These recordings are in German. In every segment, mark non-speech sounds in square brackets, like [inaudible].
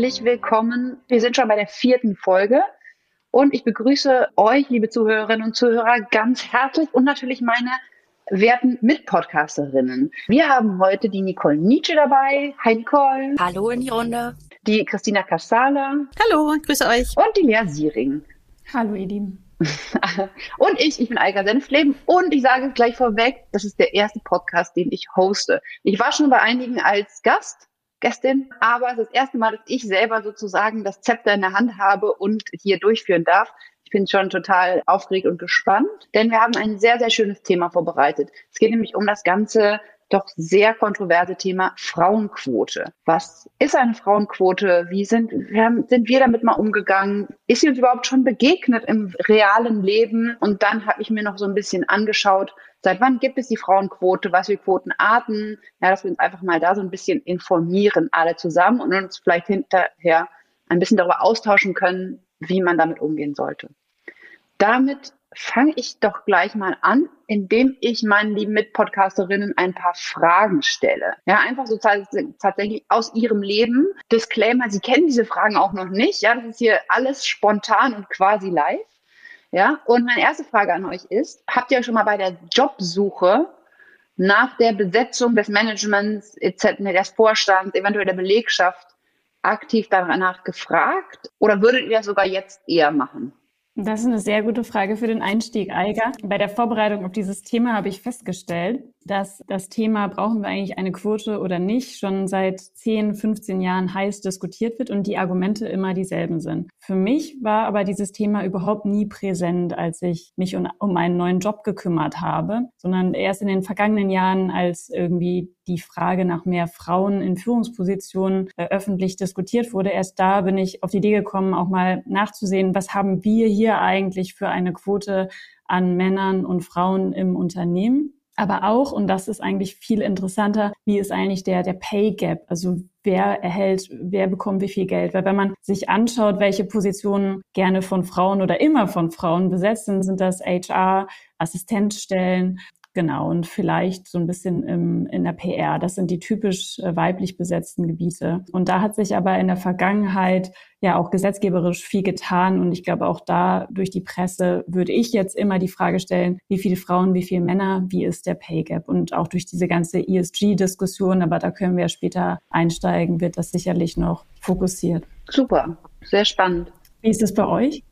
herzlich willkommen. Wir sind schon bei der vierten Folge und ich begrüße euch, liebe Zuhörerinnen und Zuhörer, ganz herzlich und natürlich meine werten Mitpodcasterinnen. Wir haben heute die Nicole Nietzsche dabei. Hi Nicole. Hallo in die Runde. Die Christina Kassala. Hallo, grüße euch. Und die Lea Siering. Hallo ihr Lieben. [laughs] und ich, ich bin Eika Senfleben und ich sage gleich vorweg, das ist der erste Podcast, den ich hoste. Ich war schon bei einigen als Gast, Gästin, aber es ist das erste Mal, dass ich selber sozusagen das Zepter in der Hand habe und hier durchführen darf. Ich bin schon total aufgeregt und gespannt, denn wir haben ein sehr, sehr schönes Thema vorbereitet. Es geht nämlich um das ganze doch sehr kontroverse Thema Frauenquote. Was ist eine Frauenquote? Wie sind, sind wir damit mal umgegangen? Ist sie uns überhaupt schon begegnet im realen Leben? Und dann habe ich mir noch so ein bisschen angeschaut, seit wann gibt es die Frauenquote? Was für Quotenarten? Ja, dass wir uns einfach mal da so ein bisschen informieren, alle zusammen und uns vielleicht hinterher ein bisschen darüber austauschen können, wie man damit umgehen sollte. Damit fange ich doch gleich mal an, indem ich meinen lieben Mitpodcasterinnen ein paar Fragen stelle. Ja, einfach so tatsächlich aus ihrem Leben. Disclaimer, sie kennen diese Fragen auch noch nicht. Ja, das ist hier alles spontan und quasi live. Ja, und meine erste Frage an euch ist, habt ihr schon mal bei der Jobsuche nach der Besetzung des Managements, etc., des Vorstands, eventuell der Belegschaft aktiv danach gefragt? Oder würdet ihr das sogar jetzt eher machen? Das ist eine sehr gute Frage für den Einstieg, Eiger. Bei der Vorbereitung auf dieses Thema habe ich festgestellt, dass das Thema, brauchen wir eigentlich eine Quote oder nicht, schon seit 10, 15 Jahren heiß diskutiert wird und die Argumente immer dieselben sind. Für mich war aber dieses Thema überhaupt nie präsent, als ich mich um einen neuen Job gekümmert habe, sondern erst in den vergangenen Jahren, als irgendwie die Frage nach mehr Frauen in Führungspositionen äh, öffentlich diskutiert wurde. Erst da bin ich auf die Idee gekommen, auch mal nachzusehen, was haben wir hier eigentlich für eine Quote an Männern und Frauen im Unternehmen. Aber auch, und das ist eigentlich viel interessanter, wie ist eigentlich der, der Pay Gap? Also wer erhält, wer bekommt wie viel Geld? Weil wenn man sich anschaut, welche Positionen gerne von Frauen oder immer von Frauen besetzt sind, sind das HR, Assistenzstellen, Genau, und vielleicht so ein bisschen im, in der PR. Das sind die typisch äh, weiblich besetzten Gebiete. Und da hat sich aber in der Vergangenheit ja auch gesetzgeberisch viel getan. Und ich glaube, auch da durch die Presse würde ich jetzt immer die Frage stellen, wie viele Frauen, wie viele Männer, wie ist der Pay Gap? Und auch durch diese ganze ESG-Diskussion, aber da können wir später einsteigen, wird das sicherlich noch fokussiert. Super, sehr spannend. Wie ist es bei euch?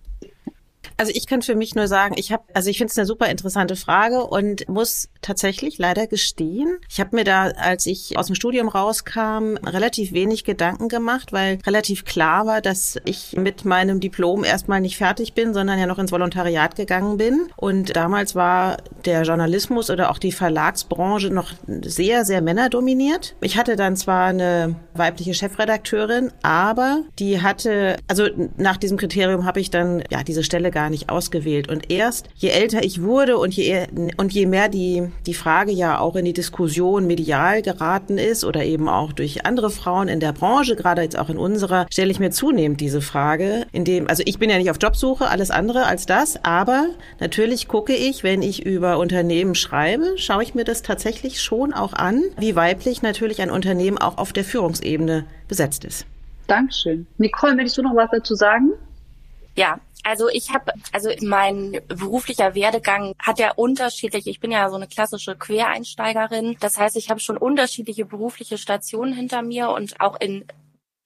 Also ich kann für mich nur sagen, ich habe, also ich finde es eine super interessante Frage und muss tatsächlich leider gestehen, ich habe mir da, als ich aus dem Studium rauskam, relativ wenig Gedanken gemacht, weil relativ klar war, dass ich mit meinem Diplom erstmal nicht fertig bin, sondern ja noch ins Volontariat gegangen bin. Und damals war der Journalismus oder auch die Verlagsbranche noch sehr, sehr männerdominiert. Ich hatte dann zwar eine weibliche Chefredakteurin, aber die hatte, also nach diesem Kriterium habe ich dann ja diese Stelle gar nicht ausgewählt. Und erst je älter ich wurde und je, und je mehr die, die Frage ja auch in die Diskussion medial geraten ist oder eben auch durch andere Frauen in der Branche, gerade jetzt auch in unserer, stelle ich mir zunehmend diese Frage, in dem, also ich bin ja nicht auf Jobsuche, alles andere als das, aber natürlich gucke ich, wenn ich über Unternehmen schreibe, schaue ich mir das tatsächlich schon auch an, wie weiblich natürlich ein Unternehmen auch auf der Führungsebene besetzt ist. Dankeschön. Nicole, möchtest du noch was dazu sagen? Ja, also ich habe, also mein beruflicher Werdegang hat ja unterschiedlich, ich bin ja so eine klassische Quereinsteigerin. Das heißt, ich habe schon unterschiedliche berufliche Stationen hinter mir und auch in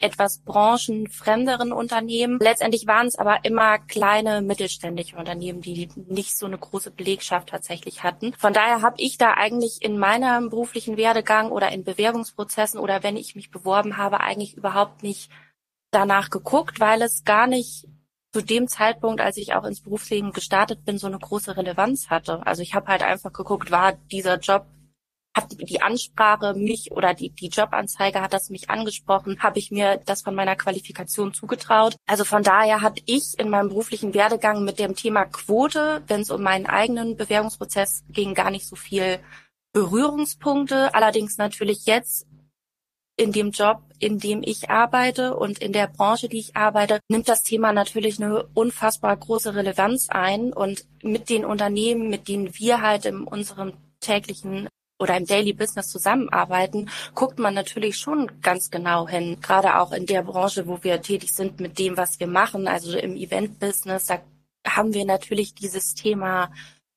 etwas branchenfremderen Unternehmen. Letztendlich waren es aber immer kleine mittelständische Unternehmen, die nicht so eine große Belegschaft tatsächlich hatten. Von daher habe ich da eigentlich in meinem beruflichen Werdegang oder in Bewerbungsprozessen oder wenn ich mich beworben habe, eigentlich überhaupt nicht danach geguckt, weil es gar nicht zu dem Zeitpunkt, als ich auch ins Berufsleben gestartet bin, so eine große Relevanz hatte. Also ich habe halt einfach geguckt, war dieser Job, hat die Ansprache mich oder die, die Jobanzeige hat das mich angesprochen, habe ich mir das von meiner Qualifikation zugetraut. Also von daher hatte ich in meinem beruflichen Werdegang mit dem Thema Quote, wenn es um meinen eigenen Bewerbungsprozess ging, gar nicht so viel Berührungspunkte. Allerdings natürlich jetzt in dem Job, in dem ich arbeite und in der Branche, die ich arbeite, nimmt das Thema natürlich eine unfassbar große Relevanz ein. Und mit den Unternehmen, mit denen wir halt in unserem täglichen oder im Daily Business zusammenarbeiten, guckt man natürlich schon ganz genau hin. Gerade auch in der Branche, wo wir tätig sind mit dem, was wir machen, also im Event-Business, da haben wir natürlich dieses Thema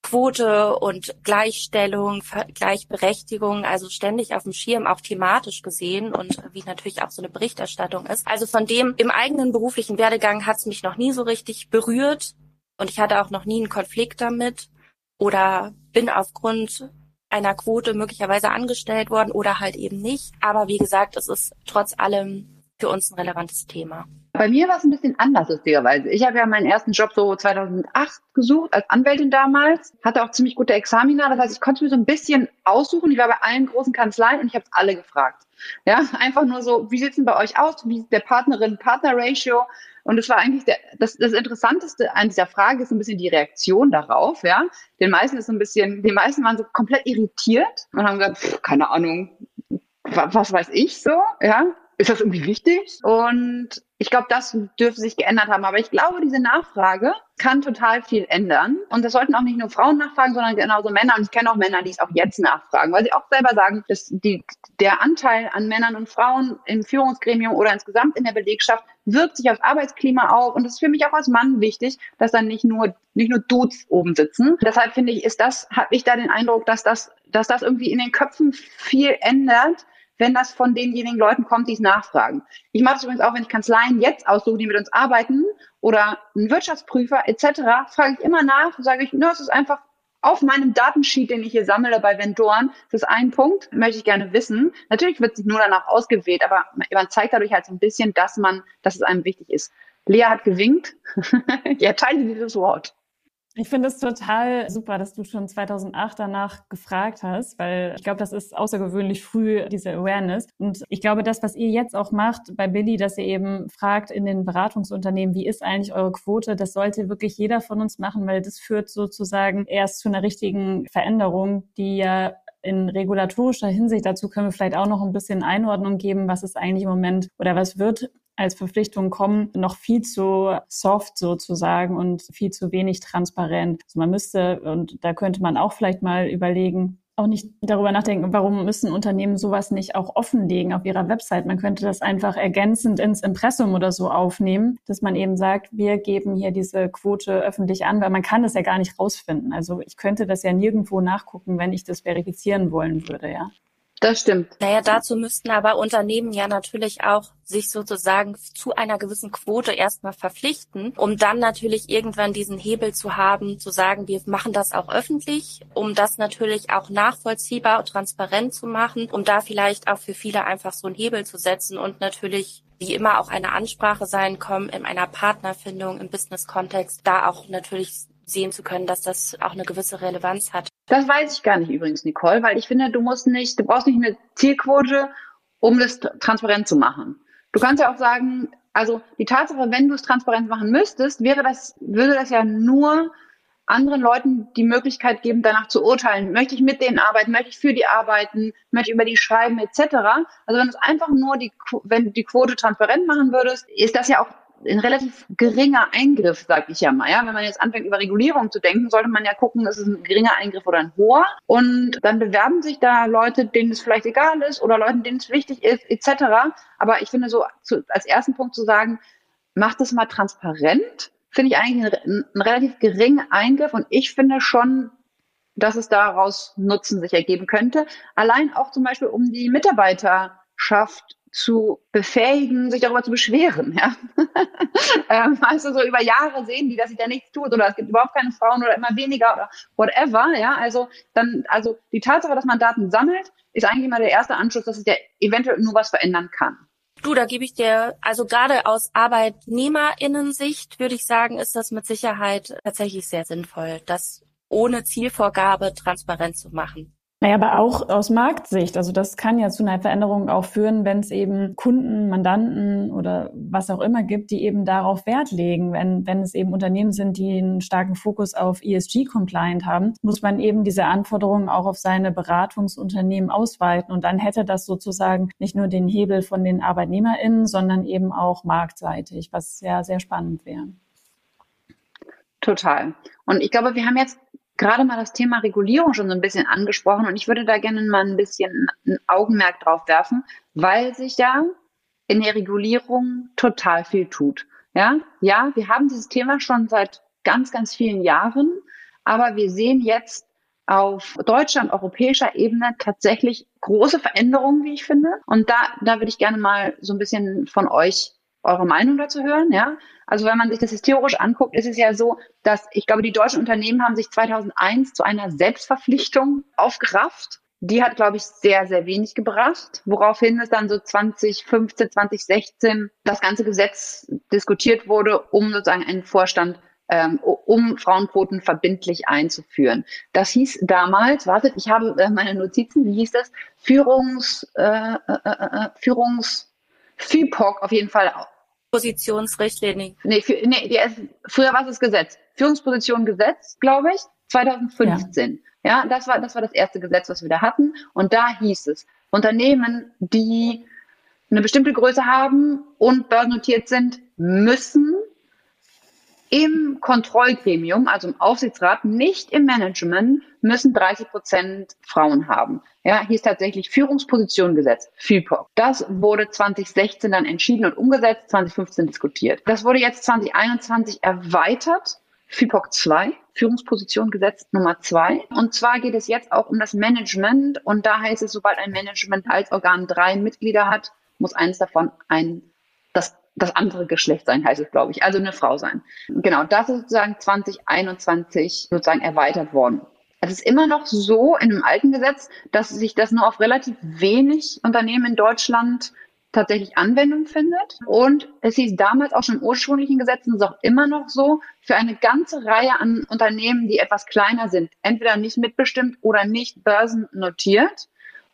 Quote und Gleichstellung, Gleichberechtigung, also ständig auf dem Schirm, auch thematisch gesehen und wie natürlich auch so eine Berichterstattung ist. Also von dem im eigenen beruflichen Werdegang hat es mich noch nie so richtig berührt und ich hatte auch noch nie einen Konflikt damit oder bin aufgrund einer Quote möglicherweise angestellt worden oder halt eben nicht. Aber wie gesagt, es ist trotz allem für uns ein relevantes Thema. Bei mir war es ein bisschen anders, lustigerweise. Ich habe ja meinen ersten Job so 2008 gesucht, als Anwältin damals. Hatte auch ziemlich gute Examina. Das heißt, ich konnte mir so ein bisschen aussuchen. Ich war bei allen großen Kanzleien und ich habe alle gefragt. Ja, [laughs] einfach nur so, wie sieht's denn bei euch aus? Wie ist der Partnerin-Partner-Ratio? Und es war eigentlich der, das, das Interessanteste an dieser Frage ist ein bisschen die Reaktion darauf, ja. Den meisten ist so ein bisschen, die meisten waren so komplett irritiert und haben gesagt, pff, keine Ahnung, was weiß ich so, ja ist das irgendwie wichtig? Und ich glaube, das dürfte sich geändert haben. Aber ich glaube, diese Nachfrage kann total viel ändern. Und das sollten auch nicht nur Frauen nachfragen, sondern genauso Männer. Und ich kenne auch Männer, die es auch jetzt nachfragen, weil sie auch selber sagen, dass die, der Anteil an Männern und Frauen im Führungsgremium oder insgesamt in der Belegschaft wirkt sich aufs Arbeitsklima auf. Und es ist für mich auch als Mann wichtig, dass dann nicht nur, nicht nur Dudes oben sitzen. Deshalb finde ich, ist das, habe ich da den Eindruck, dass das, dass das irgendwie in den Köpfen viel ändert wenn das von denjenigen Leuten kommt, die es nachfragen. Ich mache es übrigens auch, wenn ich Kanzleien jetzt aussuche, die mit uns arbeiten oder einen Wirtschaftsprüfer etc., frage ich immer nach, sage ich, nur es ist einfach auf meinem Datensheet, den ich hier sammle bei Vendoren, das ist ein Punkt, möchte ich gerne wissen. Natürlich wird sich nur danach ausgewählt, aber man zeigt dadurch halt so ein bisschen, dass man, dass es einem wichtig ist. Lea hat gewinkt. [laughs] ja, teile dieses Wort. Ich finde es total super, dass du schon 2008 danach gefragt hast, weil ich glaube, das ist außergewöhnlich früh, diese Awareness. Und ich glaube, das, was ihr jetzt auch macht bei Billy, dass ihr eben fragt in den Beratungsunternehmen, wie ist eigentlich eure Quote, das sollte wirklich jeder von uns machen, weil das führt sozusagen erst zu einer richtigen Veränderung, die ja in regulatorischer Hinsicht, dazu können wir vielleicht auch noch ein bisschen Einordnung geben, was ist eigentlich im Moment oder was wird als Verpflichtung kommen, noch viel zu soft sozusagen und viel zu wenig transparent. Also man müsste, und da könnte man auch vielleicht mal überlegen, auch nicht darüber nachdenken, warum müssen Unternehmen sowas nicht auch offenlegen auf ihrer Website. Man könnte das einfach ergänzend ins Impressum oder so aufnehmen, dass man eben sagt, wir geben hier diese Quote öffentlich an, weil man kann das ja gar nicht rausfinden. Also ich könnte das ja nirgendwo nachgucken, wenn ich das verifizieren wollen würde, ja. Das stimmt. Naja, dazu müssten aber Unternehmen ja natürlich auch sich sozusagen zu einer gewissen Quote erstmal verpflichten, um dann natürlich irgendwann diesen Hebel zu haben, zu sagen, wir machen das auch öffentlich, um das natürlich auch nachvollziehbar und transparent zu machen, um da vielleicht auch für viele einfach so einen Hebel zu setzen und natürlich wie immer auch eine Ansprache sein kommen in einer Partnerfindung im Business-Kontext, da auch natürlich sehen zu können, dass das auch eine gewisse Relevanz hat. Das weiß ich gar nicht übrigens, Nicole, weil ich finde, du musst nicht, du brauchst nicht eine Zielquote, um das transparent zu machen. Du kannst ja auch sagen, also die Tatsache, wenn du es transparent machen müsstest, wäre das, würde das ja nur anderen Leuten die Möglichkeit geben, danach zu urteilen. Möchte ich mit denen arbeiten? Möchte ich für die arbeiten? Möchte ich über die schreiben, etc. Also wenn du es einfach nur die, wenn du die Quote transparent machen würdest, ist das ja auch ein relativ geringer Eingriff, sage ich ja mal. Ja? Wenn man jetzt anfängt, über Regulierung zu denken, sollte man ja gucken, ist es ein geringer Eingriff oder ein hoher. Und dann bewerben sich da Leute, denen es vielleicht egal ist oder Leuten, denen es wichtig ist, etc. Aber ich finde so zu, als ersten Punkt zu sagen, macht es mal transparent, finde ich eigentlich einen, einen relativ geringen Eingriff. Und ich finde schon, dass es daraus Nutzen sich ergeben könnte. Allein auch zum Beispiel, um die Mitarbeiterschaft zu befähigen, sich darüber zu beschweren. Ja? [laughs] ähm, also so über Jahre sehen die, dass sich da nichts tut oder es gibt überhaupt keine Frauen oder immer weniger oder whatever. Ja, also dann, also die Tatsache, dass man Daten sammelt, ist eigentlich immer der erste Anschluss, dass es ja eventuell nur was verändern kann. Du, da gebe ich dir, also gerade aus Arbeitnehmerinnensicht würde ich sagen, ist das mit Sicherheit tatsächlich sehr sinnvoll, das ohne Zielvorgabe transparent zu machen. Naja, aber auch aus Marktsicht. Also das kann ja zu einer Veränderung auch führen, wenn es eben Kunden, Mandanten oder was auch immer gibt, die eben darauf Wert legen. Wenn, wenn es eben Unternehmen sind, die einen starken Fokus auf ESG-Compliant haben, muss man eben diese Anforderungen auch auf seine Beratungsunternehmen ausweiten. Und dann hätte das sozusagen nicht nur den Hebel von den ArbeitnehmerInnen, sondern eben auch marktseitig, was ja sehr spannend wäre. Total. Und ich glaube, wir haben jetzt gerade mal das Thema Regulierung schon so ein bisschen angesprochen und ich würde da gerne mal ein bisschen ein Augenmerk drauf werfen, weil sich ja in der Regulierung total viel tut. Ja, ja, wir haben dieses Thema schon seit ganz, ganz vielen Jahren, aber wir sehen jetzt auf deutscher und europäischer Ebene tatsächlich große Veränderungen, wie ich finde. Und da, da würde ich gerne mal so ein bisschen von euch eure Meinung dazu hören, ja. Also wenn man sich das historisch anguckt, ist es ja so, dass ich glaube, die deutschen Unternehmen haben sich 2001 zu einer Selbstverpflichtung aufgerafft. Die hat, glaube ich, sehr, sehr wenig gebracht, woraufhin es dann so 2015, 2016 das ganze Gesetz diskutiert wurde, um sozusagen einen Vorstand ähm, um Frauenquoten verbindlich einzuführen. Das hieß damals, wartet, ich habe äh, meine Notizen, wie hieß das? Führungs, äh, äh, äh, äh Führungs, FIPOC auf jeden Fall. Positionsrichtlinie. Nee, für, nee die, früher war es das Gesetz. Führungsposition Gesetz, glaube ich, 2015. Ja. ja, das war, das war das erste Gesetz, was wir da hatten. Und da hieß es, Unternehmen, die eine bestimmte Größe haben und börsennotiert sind, müssen im Kontrollgremium, also im Aufsichtsrat, nicht im Management, müssen 30 Prozent Frauen haben. Ja, hier ist tatsächlich Führungsposition gesetzt, FIPOC. Das wurde 2016 dann entschieden und umgesetzt, 2015 diskutiert. Das wurde jetzt 2021 erweitert, FIPOC 2, Führungsposition gesetzt Nummer 2. Und zwar geht es jetzt auch um das Management und da heißt es, sobald ein Management als Organ drei Mitglieder hat, muss eines davon ein das andere Geschlecht sein, heißt es, glaube ich. Also eine Frau sein. Genau, das ist sozusagen 2021 sozusagen erweitert worden. Es ist immer noch so in einem alten Gesetz, dass sich das nur auf relativ wenig Unternehmen in Deutschland tatsächlich Anwendung findet. Und es hieß damals auch schon im ursprünglichen Gesetz, und ist auch immer noch so, für eine ganze Reihe an Unternehmen, die etwas kleiner sind, entweder nicht mitbestimmt oder nicht börsennotiert,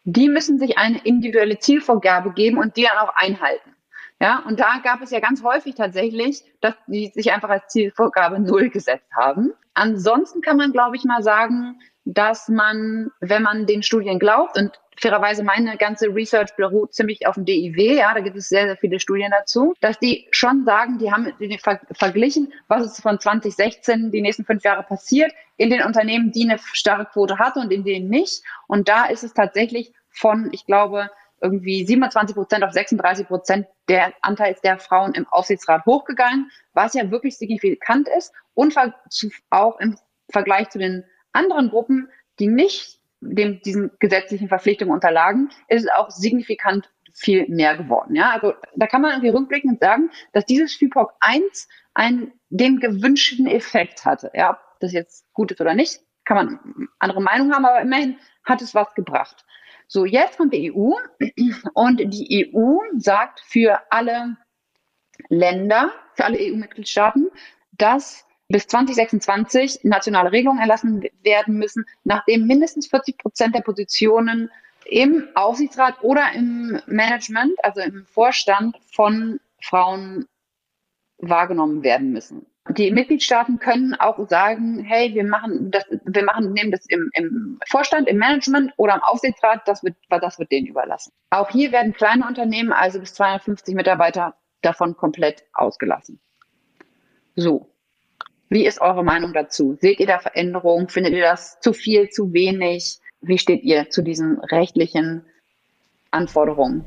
die müssen sich eine individuelle Zielvorgabe geben und die dann auch einhalten. Ja, und da gab es ja ganz häufig tatsächlich, dass die sich einfach als Zielvorgabe Null gesetzt haben. Ansonsten kann man, glaube ich, mal sagen, dass man, wenn man den Studien glaubt, und fairerweise meine ganze Research beruht ziemlich auf dem DIW, ja, da gibt es sehr, sehr viele Studien dazu, dass die schon sagen, die haben ver verglichen, was ist von 2016 die nächsten fünf Jahre passiert in den Unternehmen, die eine starke Quote hatte und in denen nicht. Und da ist es tatsächlich von, ich glaube, irgendwie 27 Prozent auf 36 Prozent der Anteil der Frauen im Aufsichtsrat hochgegangen, was ja wirklich signifikant ist und auch im Vergleich zu den anderen Gruppen, die nicht dem, diesen gesetzlichen Verpflichtungen unterlagen, ist es auch signifikant viel mehr geworden. Ja, also da kann man irgendwie rückblickend sagen, dass dieses FIPOC 1 einen, den gewünschten Effekt hatte. Ja, ob das jetzt gut ist oder nicht, kann man andere Meinung haben, aber immerhin hat es was gebracht. So, jetzt kommt die EU und die EU sagt für alle Länder, für alle EU-Mitgliedstaaten, dass bis 2026 nationale Regelungen erlassen werden müssen, nachdem mindestens 40 Prozent der Positionen im Aufsichtsrat oder im Management, also im Vorstand von Frauen wahrgenommen werden müssen die Mitgliedstaaten können auch sagen, hey, wir machen das, wir machen, nehmen das im, im Vorstand, im Management oder im Aufsichtsrat, das wird, das wird denen überlassen. Auch hier werden kleine Unternehmen, also bis 250 Mitarbeiter, davon komplett ausgelassen. So. Wie ist eure Meinung dazu? Seht ihr da Veränderungen? Findet ihr das zu viel, zu wenig? Wie steht ihr zu diesen rechtlichen Anforderungen?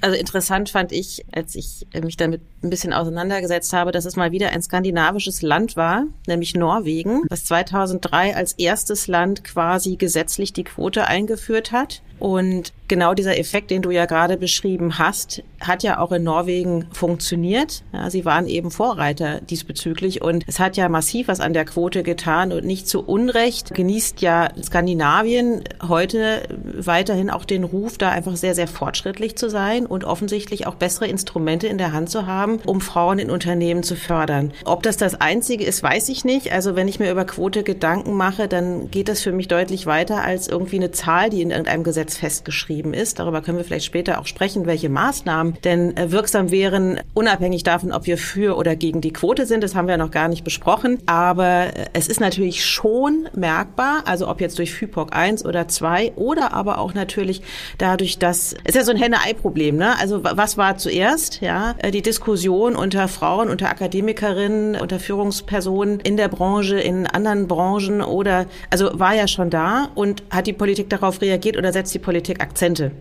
Also interessant fand ich, als ich mich damit ein bisschen auseinandergesetzt habe, dass es mal wieder ein skandinavisches Land war, nämlich Norwegen, was 2003 als erstes Land quasi gesetzlich die Quote eingeführt hat. Und genau dieser Effekt, den du ja gerade beschrieben hast, hat ja auch in Norwegen funktioniert. Ja, sie waren eben Vorreiter diesbezüglich und es hat ja massiv was an der Quote getan und nicht zu Unrecht genießt ja Skandinavien heute weiterhin auch den Ruf, da einfach sehr, sehr fortschrittlich zu sein und offensichtlich auch bessere Instrumente in der Hand zu haben, um Frauen in Unternehmen zu fördern. Ob das das Einzige ist, weiß ich nicht. Also wenn ich mir über Quote Gedanken mache, dann geht das für mich deutlich weiter als irgendwie eine Zahl, die in irgendeinem Gesetz festgeschrieben ist. Darüber können wir vielleicht später auch sprechen, welche Maßnahmen denn äh, wirksam wären, unabhängig davon, ob wir für oder gegen die Quote sind. Das haben wir noch gar nicht besprochen. Aber äh, es ist natürlich schon merkbar, also ob jetzt durch FIPOC 1 oder 2 oder aber auch natürlich dadurch, dass, es ist ja so ein Henne-Ei-Problem, ne? Also was war zuerst, ja? Äh, die Diskussion unter Frauen, unter Akademikerinnen, unter Führungspersonen in der Branche, in anderen Branchen oder, also war ja schon da und hat die Politik darauf reagiert oder setzt die Politik Akzente?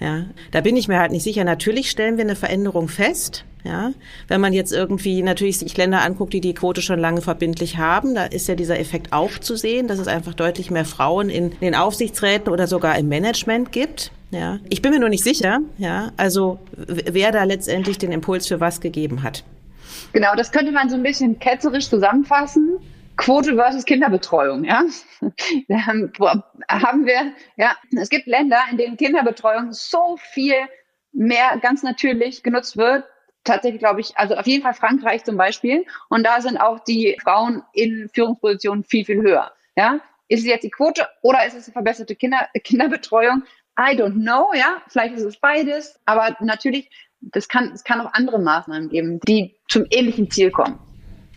Ja, da bin ich mir halt nicht sicher. Natürlich stellen wir eine Veränderung fest. Ja, wenn man jetzt irgendwie natürlich sich Länder anguckt, die die Quote schon lange verbindlich haben, da ist ja dieser Effekt auch zu sehen, dass es einfach deutlich mehr Frauen in den Aufsichtsräten oder sogar im Management gibt. Ja, ich bin mir nur nicht sicher. Ja, also wer da letztendlich den Impuls für was gegeben hat. Genau, das könnte man so ein bisschen ketzerisch zusammenfassen. Quote versus Kinderbetreuung, ja. [laughs] haben wir, ja, es gibt Länder, in denen Kinderbetreuung so viel mehr ganz natürlich genutzt wird. Tatsächlich glaube ich, also auf jeden Fall Frankreich zum Beispiel. Und da sind auch die Frauen in Führungspositionen viel, viel höher. Ja, ist es jetzt die Quote oder ist es eine verbesserte Kinder, [laughs] Kinderbetreuung? I don't know, ja. Vielleicht ist es beides. Aber natürlich, das kann, es kann auch andere Maßnahmen geben, die zum ähnlichen Ziel kommen.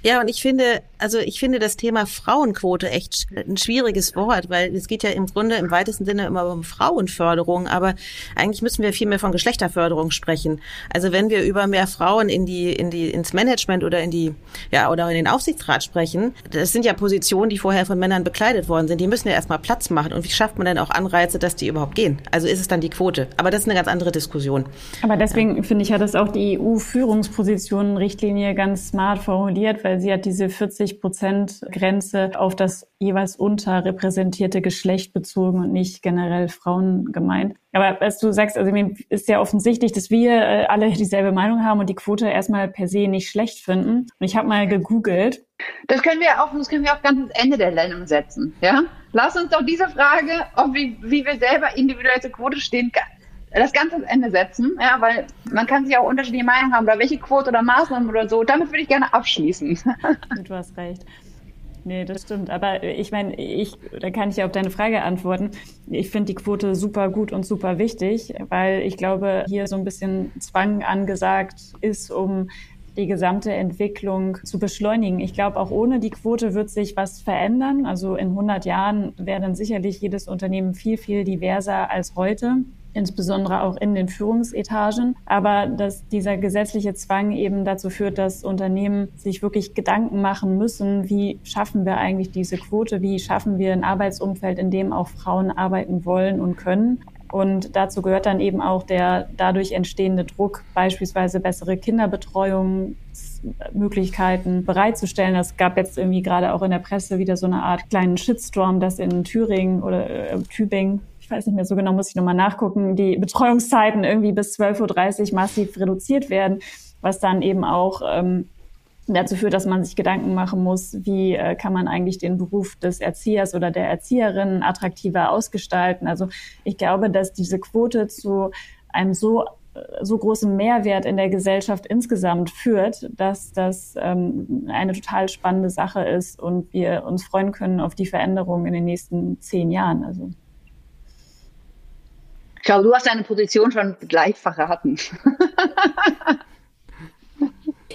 Ja, und ich finde, also ich finde das Thema Frauenquote echt ein schwieriges Wort, weil es geht ja im Grunde im weitesten Sinne immer um Frauenförderung, aber eigentlich müssen wir viel mehr von Geschlechterförderung sprechen. Also wenn wir über mehr Frauen in die, in die, ins Management oder in die, ja, oder in den Aufsichtsrat sprechen, das sind ja Positionen, die vorher von Männern bekleidet worden sind. Die müssen ja erstmal Platz machen. Und wie schafft man denn auch Anreize, dass die überhaupt gehen? Also ist es dann die Quote? Aber das ist eine ganz andere Diskussion. Aber deswegen ja. finde ich, hat das auch die EU-Führungspositionen-Richtlinie ganz smart formuliert, weil sie hat diese 40 Prozent Grenze auf das jeweils unterrepräsentierte Geschlecht bezogen und nicht generell Frauen gemeint. Aber was du sagst, also mir ist ja offensichtlich, dass wir äh, alle dieselbe Meinung haben und die Quote erstmal per se nicht schlecht finden. Und ich habe mal gegoogelt. Das können wir auch, das können wir auch ganz ans Ende der Sendung setzen, ja? Lass uns doch diese Frage, ob wie, wie wir selber individuell zur Quote stehen, das Ganze ans Ende setzen, ja, weil man kann sich auch unterschiedliche Meinungen haben oder welche Quote oder Maßnahmen oder so. Damit würde ich gerne abschließen. [laughs] Du hast recht. Nee, das stimmt. Aber ich meine, ich, da kann ich ja auf deine Frage antworten. Ich finde die Quote super gut und super wichtig, weil ich glaube, hier so ein bisschen Zwang angesagt ist, um die gesamte Entwicklung zu beschleunigen. Ich glaube, auch ohne die Quote wird sich was verändern. Also in 100 Jahren wäre dann sicherlich jedes Unternehmen viel, viel diverser als heute insbesondere auch in den Führungsetagen. Aber dass dieser gesetzliche Zwang eben dazu führt, dass Unternehmen sich wirklich Gedanken machen müssen, wie schaffen wir eigentlich diese Quote, wie schaffen wir ein Arbeitsumfeld, in dem auch Frauen arbeiten wollen und können. Und dazu gehört dann eben auch der dadurch entstehende Druck, beispielsweise bessere Kinderbetreuungsmöglichkeiten bereitzustellen. Es gab jetzt irgendwie gerade auch in der Presse wieder so eine Art kleinen Shitstorm, dass in Thüringen oder äh, Tübingen weiß nicht mehr so genau, muss ich nochmal nachgucken, die Betreuungszeiten irgendwie bis 12.30 Uhr massiv reduziert werden, was dann eben auch ähm, dazu führt, dass man sich Gedanken machen muss, wie äh, kann man eigentlich den Beruf des Erziehers oder der Erzieherin attraktiver ausgestalten. Also ich glaube, dass diese Quote zu einem so äh, so großen Mehrwert in der Gesellschaft insgesamt führt, dass das ähm, eine total spannende Sache ist und wir uns freuen können auf die Veränderung in den nächsten zehn Jahren. Also glaube, du hast deine Position schon gleich verraten.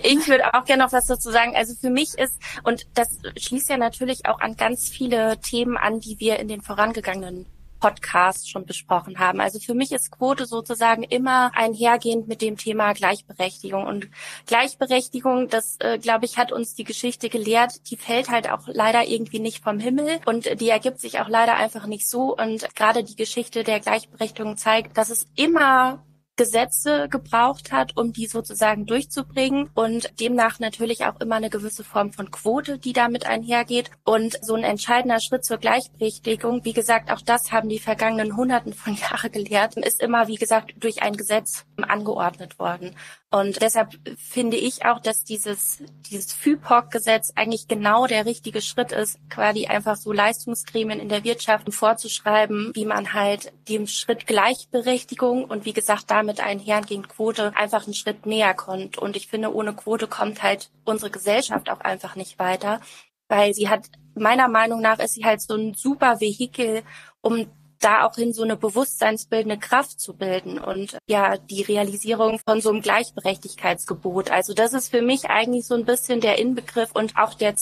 Ich würde auch gerne noch was dazu sagen. Also für mich ist, und das schließt ja natürlich auch an ganz viele Themen an, die wir in den vorangegangenen Podcast schon besprochen haben. Also für mich ist Quote sozusagen immer einhergehend mit dem Thema Gleichberechtigung. Und Gleichberechtigung, das, äh, glaube ich, hat uns die Geschichte gelehrt, die fällt halt auch leider irgendwie nicht vom Himmel und die ergibt sich auch leider einfach nicht so. Und gerade die Geschichte der Gleichberechtigung zeigt, dass es immer Gesetze gebraucht hat, um die sozusagen durchzubringen und demnach natürlich auch immer eine gewisse Form von Quote, die damit einhergeht. Und so ein entscheidender Schritt zur Gleichberechtigung, wie gesagt, auch das haben die vergangenen Hunderten von [laughs] Jahren gelehrt, ist immer, wie gesagt, durch ein Gesetz angeordnet worden. Und deshalb finde ich auch, dass dieses, dieses FIPOC-Gesetz eigentlich genau der richtige Schritt ist, quasi einfach so Leistungsgremien in der Wirtschaft vorzuschreiben, wie man halt dem Schritt Gleichberechtigung und wie gesagt damit einhergehend Quote einfach einen Schritt näher kommt. Und ich finde, ohne Quote kommt halt unsere Gesellschaft auch einfach nicht weiter, weil sie hat, meiner Meinung nach ist sie halt so ein super Vehikel, um da auch hin so eine bewusstseinsbildende Kraft zu bilden und ja, die Realisierung von so einem Gleichberechtigkeitsgebot. Also das ist für mich eigentlich so ein bisschen der Inbegriff und auch der,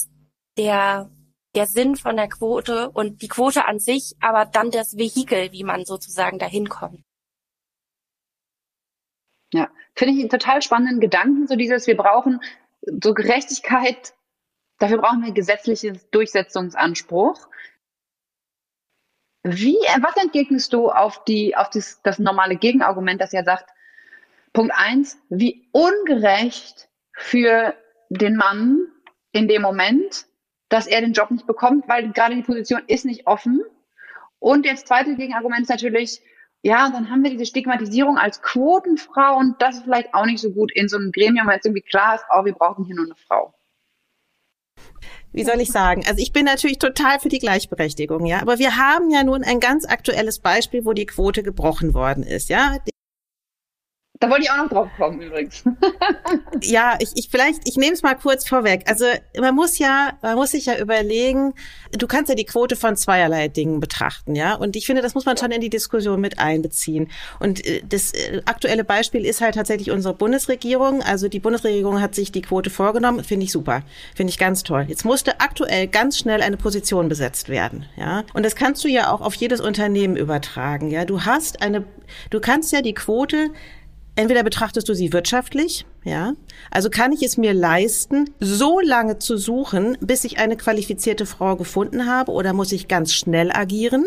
der, der Sinn von der Quote und die Quote an sich, aber dann das Vehikel, wie man sozusagen dahin kommt. Ja, finde ich einen total spannenden Gedanken, so dieses, wir brauchen so Gerechtigkeit, dafür brauchen wir gesetzliches Durchsetzungsanspruch. Wie, äh, was entgegnest du auf die, auf das, das normale Gegenargument, das ja sagt, Punkt eins, wie ungerecht für den Mann in dem Moment, dass er den Job nicht bekommt, weil gerade die Position ist nicht offen. Und das zweite Gegenargument ist natürlich, ja, dann haben wir diese Stigmatisierung als Quotenfrau und das ist vielleicht auch nicht so gut in so einem Gremium, weil es irgendwie klar ist, oh, wir brauchen hier nur eine Frau wie soll ich sagen? Also ich bin natürlich total für die Gleichberechtigung, ja. Aber wir haben ja nun ein ganz aktuelles Beispiel, wo die Quote gebrochen worden ist, ja. Da wollte ich auch noch drauf kommen übrigens. [laughs] ja, ich, ich vielleicht, ich nehme es mal kurz vorweg. Also man muss ja, man muss sich ja überlegen, du kannst ja die Quote von zweierlei Dingen betrachten, ja. Und ich finde, das muss man schon in die Diskussion mit einbeziehen. Und äh, das äh, aktuelle Beispiel ist halt tatsächlich unsere Bundesregierung. Also die Bundesregierung hat sich die Quote vorgenommen, finde ich super, finde ich ganz toll. Jetzt musste aktuell ganz schnell eine Position besetzt werden, ja. Und das kannst du ja auch auf jedes Unternehmen übertragen, ja. Du hast eine, du kannst ja die Quote Entweder betrachtest du sie wirtschaftlich, ja, also kann ich es mir leisten, so lange zu suchen, bis ich eine qualifizierte Frau gefunden habe, oder muss ich ganz schnell agieren,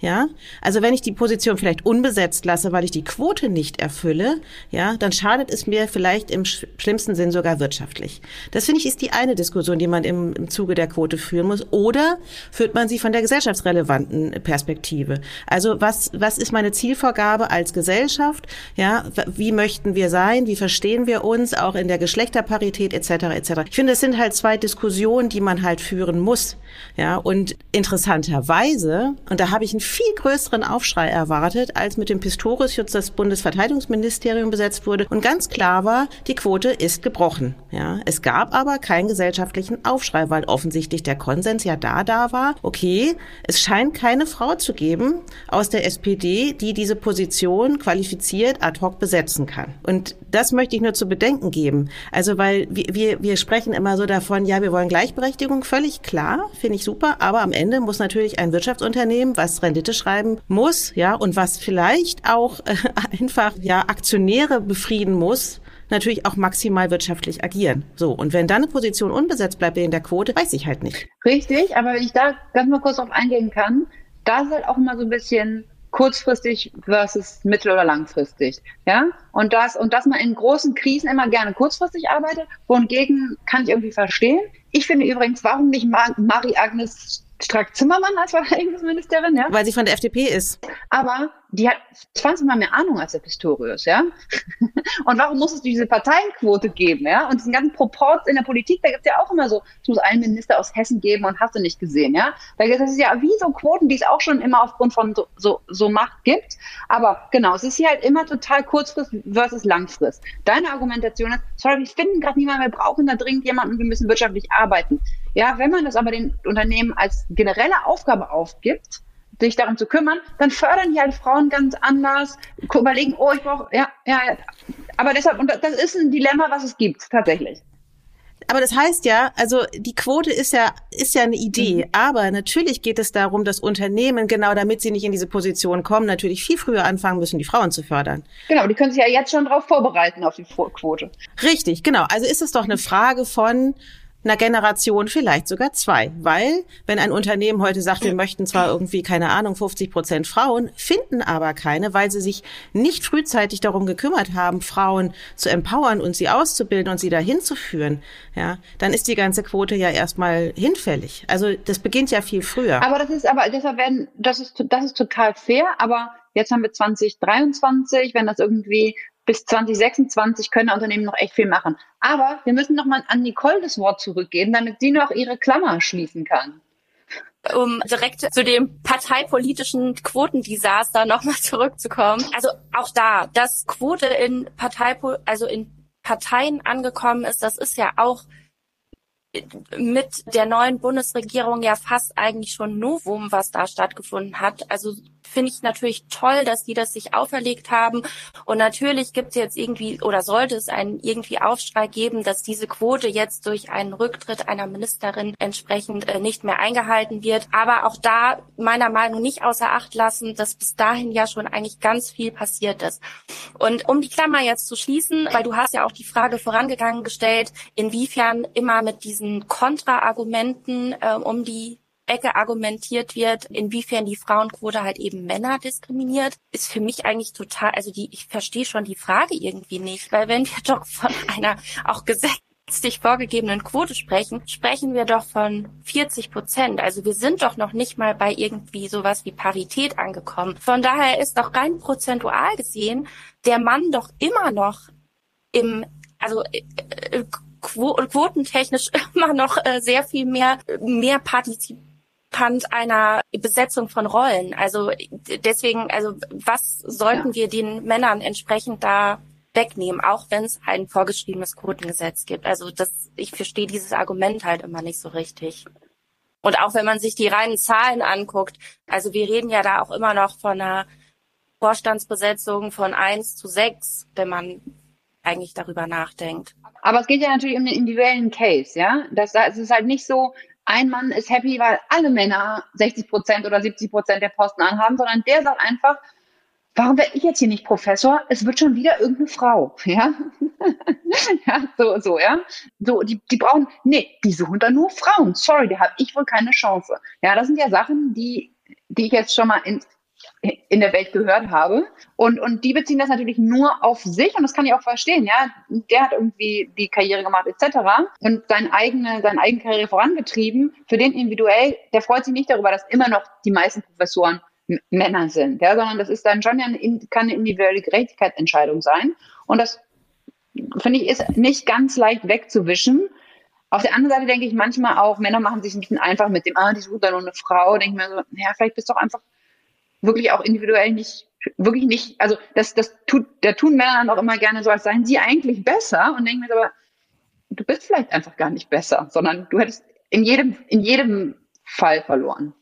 ja? Also wenn ich die Position vielleicht unbesetzt lasse, weil ich die Quote nicht erfülle, ja, dann schadet es mir vielleicht im schlimmsten Sinn sogar wirtschaftlich. Das finde ich ist die eine Diskussion, die man im, im Zuge der Quote führen muss. Oder führt man sie von der gesellschaftsrelevanten Perspektive? Also was was ist meine Zielvorgabe als Gesellschaft? Ja, wie möchten wir sein, wie verstehen wir uns, auch in der Geschlechterparität etc. etc. Ich finde, es sind halt zwei Diskussionen, die man halt führen muss. Ja, und interessanterweise, und da habe ich einen viel größeren Aufschrei erwartet, als mit dem Pistorius das Bundesverteidigungsministerium besetzt wurde und ganz klar war, die Quote ist gebrochen. Ja, es gab aber keinen gesellschaftlichen Aufschrei, weil offensichtlich der Konsens ja da da war. Okay, es scheint keine Frau zu geben aus der SPD, die diese Position qualifiziert ad hoc besetzt nutzen kann. Und das möchte ich nur zu bedenken geben. Also weil wir, wir, wir sprechen immer so davon, ja, wir wollen Gleichberechtigung, völlig klar, finde ich super, aber am Ende muss natürlich ein Wirtschaftsunternehmen, was Rendite schreiben muss, ja, und was vielleicht auch äh, [laughs] einfach ja Aktionäre befrieden muss, natürlich auch maximal wirtschaftlich agieren. So, und wenn dann eine Position unbesetzt bleibt wegen der Quote, weiß ich halt nicht. Richtig, aber wenn ich da ganz mal kurz drauf eingehen kann, da ist halt auch immer so ein bisschen kurzfristig versus mittel- oder langfristig. Ja, und das, und dass man in großen Krisen immer gerne kurzfristig arbeitet, wohingegen kann ich irgendwie verstehen. Ich finde übrigens, warum nicht Marie-Agnes Strack-Zimmermann als Verteidigungsministerin, ja? Weil sie von der FDP ist. Aber die hat 20 Mal mehr Ahnung als der Pistorius, ja? [laughs] Und warum muss es diese Parteienquote geben, ja? Und diesen ganzen Proports in der Politik, da gibt es ja auch immer so, es muss einen Minister aus Hessen geben und hast du nicht gesehen, ja? Da gibt es ja wie so Quoten, die es auch schon immer aufgrund von so, so, so Macht gibt. Aber genau, es ist hier halt immer total Kurzfrist versus Langfrist. Deine Argumentation ist, sorry, wir finden gerade niemanden, wir brauchen da dringend jemanden, wir müssen wirtschaftlich arbeiten. Ja, wenn man das aber den Unternehmen als generelle Aufgabe aufgibt, sich darum zu kümmern, dann fördern die halt Frauen ganz anders, überlegen, oh, ich brauche, ja, ja, ja. Aber deshalb, und das ist ein Dilemma, was es gibt, tatsächlich. Aber das heißt ja, also die Quote ist ja, ist ja eine Idee. Mhm. Aber natürlich geht es darum, dass Unternehmen, genau damit sie nicht in diese Position kommen, natürlich viel früher anfangen müssen, die Frauen zu fördern. Genau, die können sich ja jetzt schon darauf vorbereiten, auf die Quote. Richtig, genau. Also ist es doch eine Frage von, einer Generation, vielleicht sogar zwei. Weil, wenn ein Unternehmen heute sagt, wir möchten zwar irgendwie, keine Ahnung, 50 Prozent Frauen, finden aber keine, weil sie sich nicht frühzeitig darum gekümmert haben, Frauen zu empowern und sie auszubilden und sie dahin zu führen, ja, dann ist die ganze Quote ja erstmal hinfällig. Also das beginnt ja viel früher. Aber das ist aber, deshalb werden, das ist, das ist total fair, aber Jetzt haben wir 2023, wenn das irgendwie bis 2026 können Unternehmen noch echt viel machen. Aber wir müssen nochmal an Nicole das Wort zurückgeben, damit sie noch ihre Klammer schließen kann um direkt zu dem parteipolitischen Quotendesaster nochmal zurückzukommen. Also auch da, dass Quote in Partei, also in Parteien angekommen ist, das ist ja auch mit der neuen Bundesregierung ja fast eigentlich schon Novum, was da stattgefunden hat. Also finde ich natürlich toll, dass die das sich auferlegt haben. Und natürlich gibt es jetzt irgendwie oder sollte es einen irgendwie Aufschrei geben, dass diese Quote jetzt durch einen Rücktritt einer Ministerin entsprechend äh, nicht mehr eingehalten wird. Aber auch da meiner Meinung nicht außer Acht lassen, dass bis dahin ja schon eigentlich ganz viel passiert ist. Und um die Klammer jetzt zu schließen, weil du hast ja auch die Frage vorangegangen gestellt, inwiefern immer mit diesen Kontraargumenten äh, um die Ecke argumentiert wird, inwiefern die Frauenquote halt eben Männer diskriminiert, ist für mich eigentlich total, also die, ich verstehe schon die Frage irgendwie nicht, weil wenn wir doch von einer auch gesetzlich vorgegebenen Quote sprechen, sprechen wir doch von 40 Prozent. Also wir sind doch noch nicht mal bei irgendwie sowas wie Parität angekommen. Von daher ist doch rein prozentual gesehen der Mann doch immer noch im, also äh, äh quotentechnisch [laughs] immer noch äh, sehr viel mehr, mehr partizip Kant einer Besetzung von Rollen. Also deswegen, also was sollten ja. wir den Männern entsprechend da wegnehmen, auch wenn es ein vorgeschriebenes Quotengesetz gibt. Also das, ich verstehe dieses Argument halt immer nicht so richtig. Und auch wenn man sich die reinen Zahlen anguckt, also wir reden ja da auch immer noch von einer Vorstandsbesetzung von eins zu sechs, wenn man eigentlich darüber nachdenkt. Aber es geht ja natürlich um den individuellen Case, ja. Das, das ist halt nicht so, ein Mann ist happy, weil alle Männer 60 Prozent oder 70 Prozent der Posten anhaben, sondern der sagt einfach, warum werde ich jetzt hier nicht Professor? Es wird schon wieder irgendeine Frau, [laughs] ja? ja, so, so, ja. So, die, die brauchen, nee, die suchen da nur Frauen. Sorry, da habe ich wohl keine Chance. Ja, das sind ja Sachen, die, die ich jetzt schon mal in, in der Welt gehört habe. Und, und die beziehen das natürlich nur auf sich und das kann ich auch verstehen, ja. Der hat irgendwie die Karriere gemacht etc. und seine eigene, seine eigene Karriere vorangetrieben. Für den individuell, der freut sich nicht darüber, dass immer noch die meisten Professoren Männer sind, ja, sondern das ist dann schon eine, kann eine individuelle Gerechtigkeitsentscheidung sein. Und das finde ich ist nicht ganz leicht wegzuwischen. Auf der anderen Seite denke ich manchmal auch, Männer machen sich ein bisschen einfach mit dem, ah, die sucht da nur eine Frau. Denke ich mir so, ja, vielleicht bist du doch einfach wirklich auch individuell nicht, wirklich nicht, also das, das tut, da tun Männer dann auch immer gerne so, als seien sie eigentlich besser und denken mir aber, du bist vielleicht einfach gar nicht besser, sondern du hättest in jedem, in jedem Fall verloren.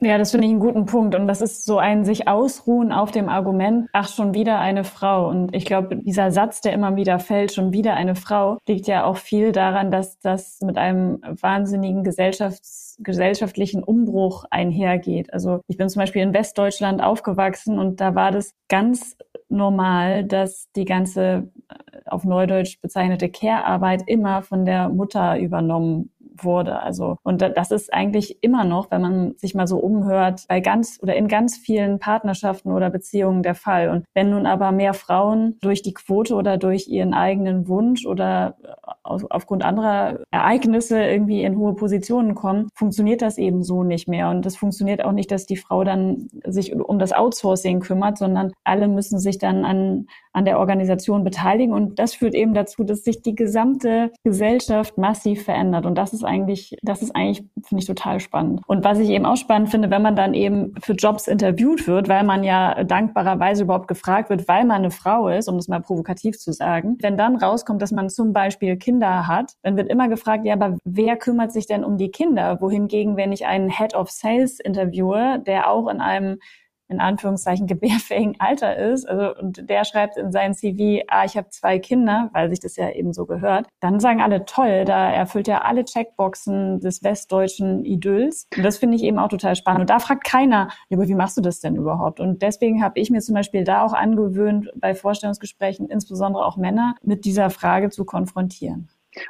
Ja, das finde ich einen guten Punkt. Und das ist so ein sich ausruhen auf dem Argument, ach, schon wieder eine Frau. Und ich glaube, dieser Satz, der immer wieder fällt, schon wieder eine Frau, liegt ja auch viel daran, dass das mit einem wahnsinnigen Gesellschafts gesellschaftlichen Umbruch einhergeht. Also ich bin zum Beispiel in Westdeutschland aufgewachsen und da war das ganz normal, dass die ganze äh, auf Neudeutsch bezeichnete Care-Arbeit immer von der Mutter übernommen wurde. Also, und das ist eigentlich immer noch, wenn man sich mal so umhört, bei ganz oder in ganz vielen Partnerschaften oder Beziehungen der Fall. Und wenn nun aber mehr Frauen durch die Quote oder durch ihren eigenen Wunsch oder aufgrund anderer Ereignisse irgendwie in hohe Positionen kommen, funktioniert das eben so nicht mehr. Und es funktioniert auch nicht, dass die Frau dann sich um das Outsourcing kümmert, sondern alle müssen sich dann an, an der Organisation beteiligen. Und das führt eben dazu, dass sich die gesamte Gesellschaft massiv verändert. Und das ist eigentlich, das ist eigentlich, finde ich total spannend. Und was ich eben auch spannend finde, wenn man dann eben für Jobs interviewt wird, weil man ja dankbarerweise überhaupt gefragt wird, weil man eine Frau ist, um das mal provokativ zu sagen, wenn dann rauskommt, dass man zum Beispiel Kinder hat, dann wird immer gefragt, ja, aber wer kümmert sich denn um die Kinder? Wohingegen, wenn ich einen Head of Sales interviewe, der auch in einem in Anführungszeichen gebärfähigen Alter ist, also und der schreibt in sein CV, ah, ich habe zwei Kinder, weil sich das ja eben so gehört, dann sagen alle toll, da erfüllt er alle Checkboxen des westdeutschen Idylls. Und das finde ich eben auch total spannend. Und da fragt keiner, aber wie machst du das denn überhaupt? Und deswegen habe ich mir zum Beispiel da auch angewöhnt, bei Vorstellungsgesprächen, insbesondere auch Männer, mit dieser Frage zu konfrontieren.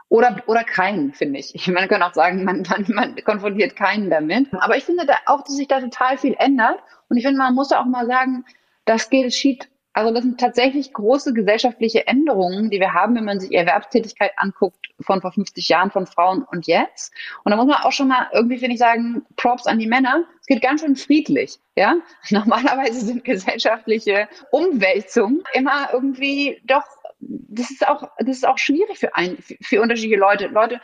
Oder, oder keinen, finde ich. Man kann auch sagen, man, man, man konfrontiert keinen damit. Aber ich finde da auch, dass sich da total viel ändert. Und ich finde, man muss auch mal sagen, das geschieht, also das sind tatsächlich große gesellschaftliche Änderungen, die wir haben, wenn man sich Erwerbstätigkeit anguckt von vor 50 Jahren von Frauen und jetzt. Und da muss man auch schon mal irgendwie, finde ich, sagen, Props an die Männer. Es geht ganz schön friedlich, ja. [laughs] Normalerweise sind gesellschaftliche Umwälzungen immer irgendwie doch das ist auch, das ist auch schwierig für ein, für, für unterschiedliche Leute. Leute,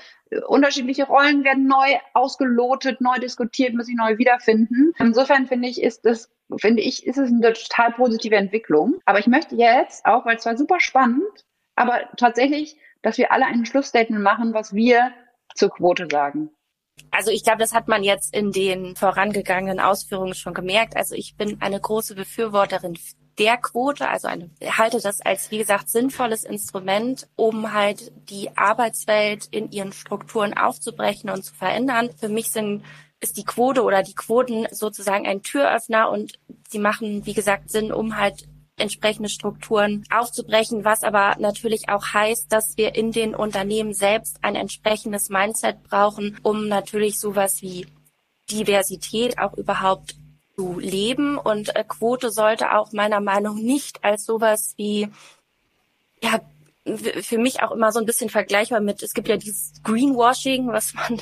unterschiedliche Rollen werden neu ausgelotet, neu diskutiert, müssen sich neu wiederfinden. Insofern finde ich, ist das, finde ich, ist es eine total positive Entwicklung. Aber ich möchte jetzt auch, weil es war super spannend, aber tatsächlich, dass wir alle ein Schlussstatement machen, was wir zur Quote sagen. Also ich glaube, das hat man jetzt in den vorangegangenen Ausführungen schon gemerkt. Also ich bin eine große Befürworterin der Quote, also eine, halte das als, wie gesagt, sinnvolles Instrument, um halt die Arbeitswelt in ihren Strukturen aufzubrechen und zu verändern. Für mich sind ist die Quote oder die Quoten sozusagen ein Türöffner und sie machen, wie gesagt, Sinn, um halt entsprechende Strukturen aufzubrechen, was aber natürlich auch heißt, dass wir in den Unternehmen selbst ein entsprechendes Mindset brauchen, um natürlich sowas wie Diversität auch überhaupt zu leben. Und äh, Quote sollte auch meiner Meinung nicht als sowas wie, ja, für mich auch immer so ein bisschen vergleichbar mit, es gibt ja dieses Greenwashing, was man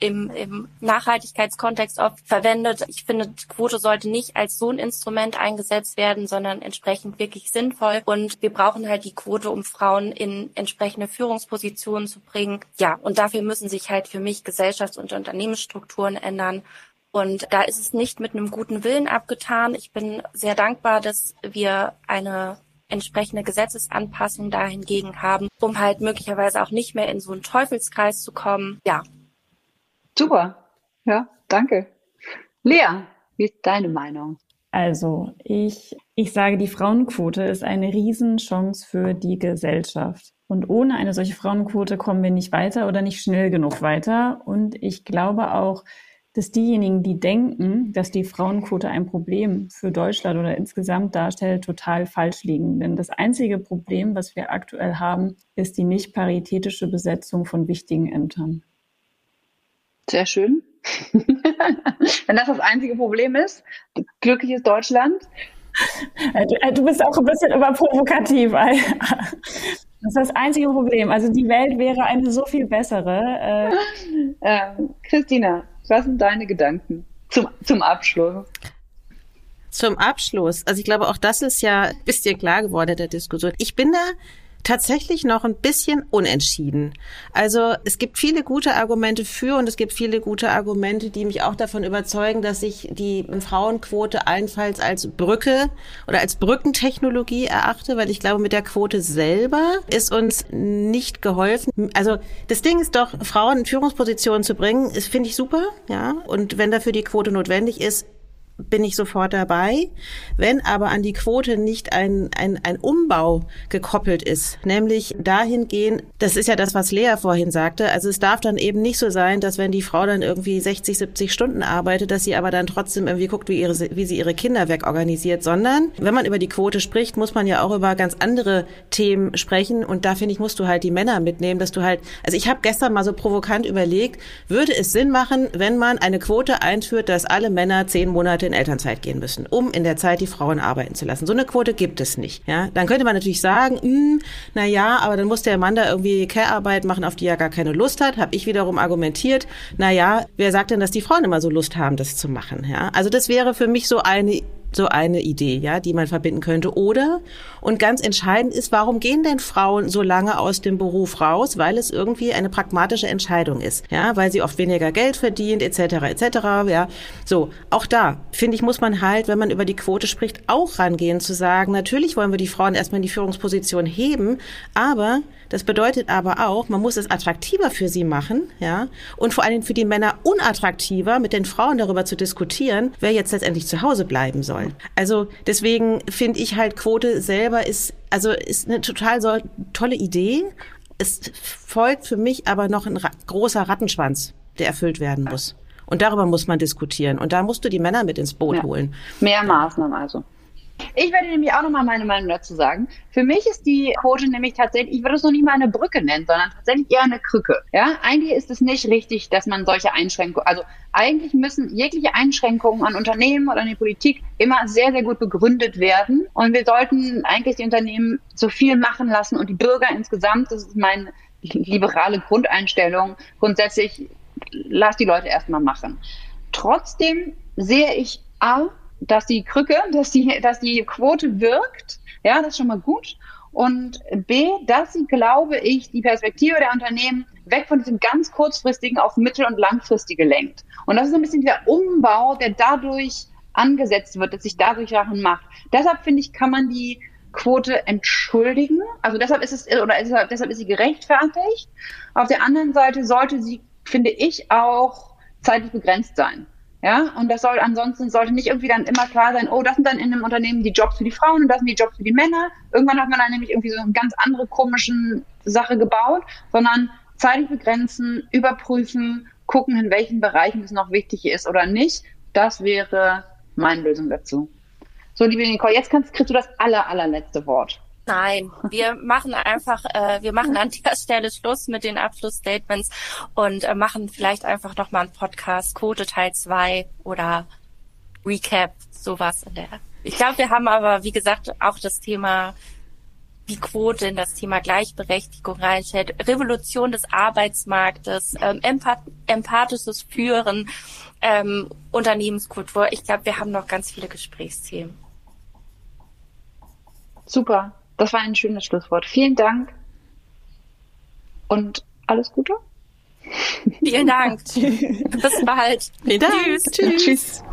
im, im Nachhaltigkeitskontext oft verwendet. Ich finde, Quote sollte nicht als so ein Instrument eingesetzt werden, sondern entsprechend wirklich sinnvoll. Und wir brauchen halt die Quote, um Frauen in entsprechende Führungspositionen zu bringen. Ja, und dafür müssen sich halt für mich Gesellschafts- und Unternehmensstrukturen ändern. Und da ist es nicht mit einem guten Willen abgetan. Ich bin sehr dankbar, dass wir eine entsprechende Gesetzesanpassung dahingegen haben, um halt möglicherweise auch nicht mehr in so einen Teufelskreis zu kommen. Ja, Super. Ja, danke. Lea, wie ist deine Meinung? Also, ich, ich sage, die Frauenquote ist eine Riesenchance für die Gesellschaft. Und ohne eine solche Frauenquote kommen wir nicht weiter oder nicht schnell genug weiter. Und ich glaube auch, dass diejenigen, die denken, dass die Frauenquote ein Problem für Deutschland oder insgesamt darstellt, total falsch liegen. Denn das einzige Problem, was wir aktuell haben, ist die nicht paritätische Besetzung von wichtigen Ämtern. Sehr schön. [laughs] Wenn das das einzige Problem ist, glückliches Deutschland. Du, äh, bist auch ein bisschen überprovokativ. [laughs] Das ist das einzige Problem. Also die Welt wäre eine so viel bessere. Äh, ähm, Christina, was sind deine Gedanken zum, zum Abschluss? Zum Abschluss. Also ich glaube, auch das ist ja, ist dir klar geworden der Diskussion. Ich bin da tatsächlich noch ein bisschen unentschieden. Also es gibt viele gute Argumente für und es gibt viele gute Argumente, die mich auch davon überzeugen, dass ich die Frauenquote allenfalls als Brücke oder als Brückentechnologie erachte, weil ich glaube, mit der Quote selber ist uns nicht geholfen. Also das Ding ist doch, Frauen in Führungspositionen zu bringen, finde ich super, ja. Und wenn dafür die Quote notwendig ist, bin ich sofort dabei. Wenn aber an die Quote nicht ein, ein, ein Umbau gekoppelt ist, nämlich dahingehend, das ist ja das, was Lea vorhin sagte, also es darf dann eben nicht so sein, dass wenn die Frau dann irgendwie 60, 70 Stunden arbeitet, dass sie aber dann trotzdem irgendwie guckt, wie, ihre, wie sie ihre Kinder wegorganisiert, sondern wenn man über die Quote spricht, muss man ja auch über ganz andere Themen sprechen und da finde ich, musst du halt die Männer mitnehmen, dass du halt, also ich habe gestern mal so provokant überlegt, würde es Sinn machen, wenn man eine Quote einführt, dass alle Männer zehn Monate in Elternzeit gehen müssen, um in der Zeit die Frauen arbeiten zu lassen. So eine Quote gibt es nicht. Ja, dann könnte man natürlich sagen, hm, na ja, aber dann muss der Mann da irgendwie Care-Arbeit machen, auf die er gar keine Lust hat. Habe ich wiederum argumentiert, na ja, wer sagt denn, dass die Frauen immer so Lust haben, das zu machen? Ja, also das wäre für mich so eine so eine Idee, ja, die man verbinden könnte. Oder, und ganz entscheidend ist, warum gehen denn Frauen so lange aus dem Beruf raus? Weil es irgendwie eine pragmatische Entscheidung ist, ja, weil sie oft weniger Geld verdient, etc., etc., ja. So, auch da, finde ich, muss man halt, wenn man über die Quote spricht, auch rangehen zu sagen, natürlich wollen wir die Frauen erstmal in die Führungsposition heben, aber das bedeutet aber auch, man muss es attraktiver für sie machen, ja, und vor allem für die Männer unattraktiver, mit den Frauen darüber zu diskutieren, wer jetzt letztendlich zu Hause bleiben soll. Also deswegen finde ich halt Quote selber ist, also ist eine total so, tolle Idee. Es folgt für mich aber noch ein ra großer Rattenschwanz, der erfüllt werden muss. Und darüber muss man diskutieren. Und da musst du die Männer mit ins Boot ja. holen. Mehr Maßnahmen also. Ich werde nämlich auch nochmal meine Meinung dazu sagen. Für mich ist die Quote nämlich tatsächlich, ich würde es noch nicht mal eine Brücke nennen, sondern tatsächlich eher eine Krücke. Ja, eigentlich ist es nicht richtig, dass man solche Einschränkungen, also eigentlich müssen jegliche Einschränkungen an Unternehmen oder an die Politik immer sehr, sehr gut begründet werden. Und wir sollten eigentlich die Unternehmen so viel machen lassen und die Bürger insgesamt, das ist meine liberale Grundeinstellung, grundsätzlich lass die Leute erstmal machen. Trotzdem sehe ich A, dass die Krücke, dass die, dass die Quote wirkt. Ja, das ist schon mal gut. Und B, dass sie, glaube ich, die Perspektive der Unternehmen weg von diesem ganz kurzfristigen auf mittel- und langfristige lenkt. Und das ist ein bisschen der Umbau, der dadurch angesetzt wird, dass sich dadurch Sachen macht. Deshalb finde ich, kann man die Quote entschuldigen. Also deshalb ist es, oder deshalb ist sie gerechtfertigt. Auf der anderen Seite sollte sie, finde ich, auch zeitlich begrenzt sein. Ja, und das soll ansonsten sollte nicht irgendwie dann immer klar sein, oh, das sind dann in einem Unternehmen die Jobs für die Frauen und das sind die Jobs für die Männer. Irgendwann hat man dann nämlich irgendwie so eine ganz andere komischen Sache gebaut, sondern zeitlich begrenzen, überprüfen, gucken, in welchen Bereichen es noch wichtig ist oder nicht. Das wäre meine Lösung dazu. So, liebe Nicole, jetzt kannst, kriegst du das aller, allerletzte Wort. Nein, wir machen einfach, äh, wir machen an der Stelle Schluss mit den Abschlussstatements und äh, machen vielleicht einfach nochmal einen Podcast, Quote Teil 2 oder Recap, sowas in der. Ich glaube, wir haben aber, wie gesagt, auch das Thema, wie Quote in das Thema Gleichberechtigung reinstellt, Revolution des Arbeitsmarktes, ähm, empath empathisches Führen, ähm, Unternehmenskultur. Ich glaube, wir haben noch ganz viele Gesprächsthemen. Super. Das war ein schönes Schlusswort. Vielen Dank und alles Gute. Vielen Dank. [laughs] Bis bald. Vielen Dank. Tschüss. Tschüss.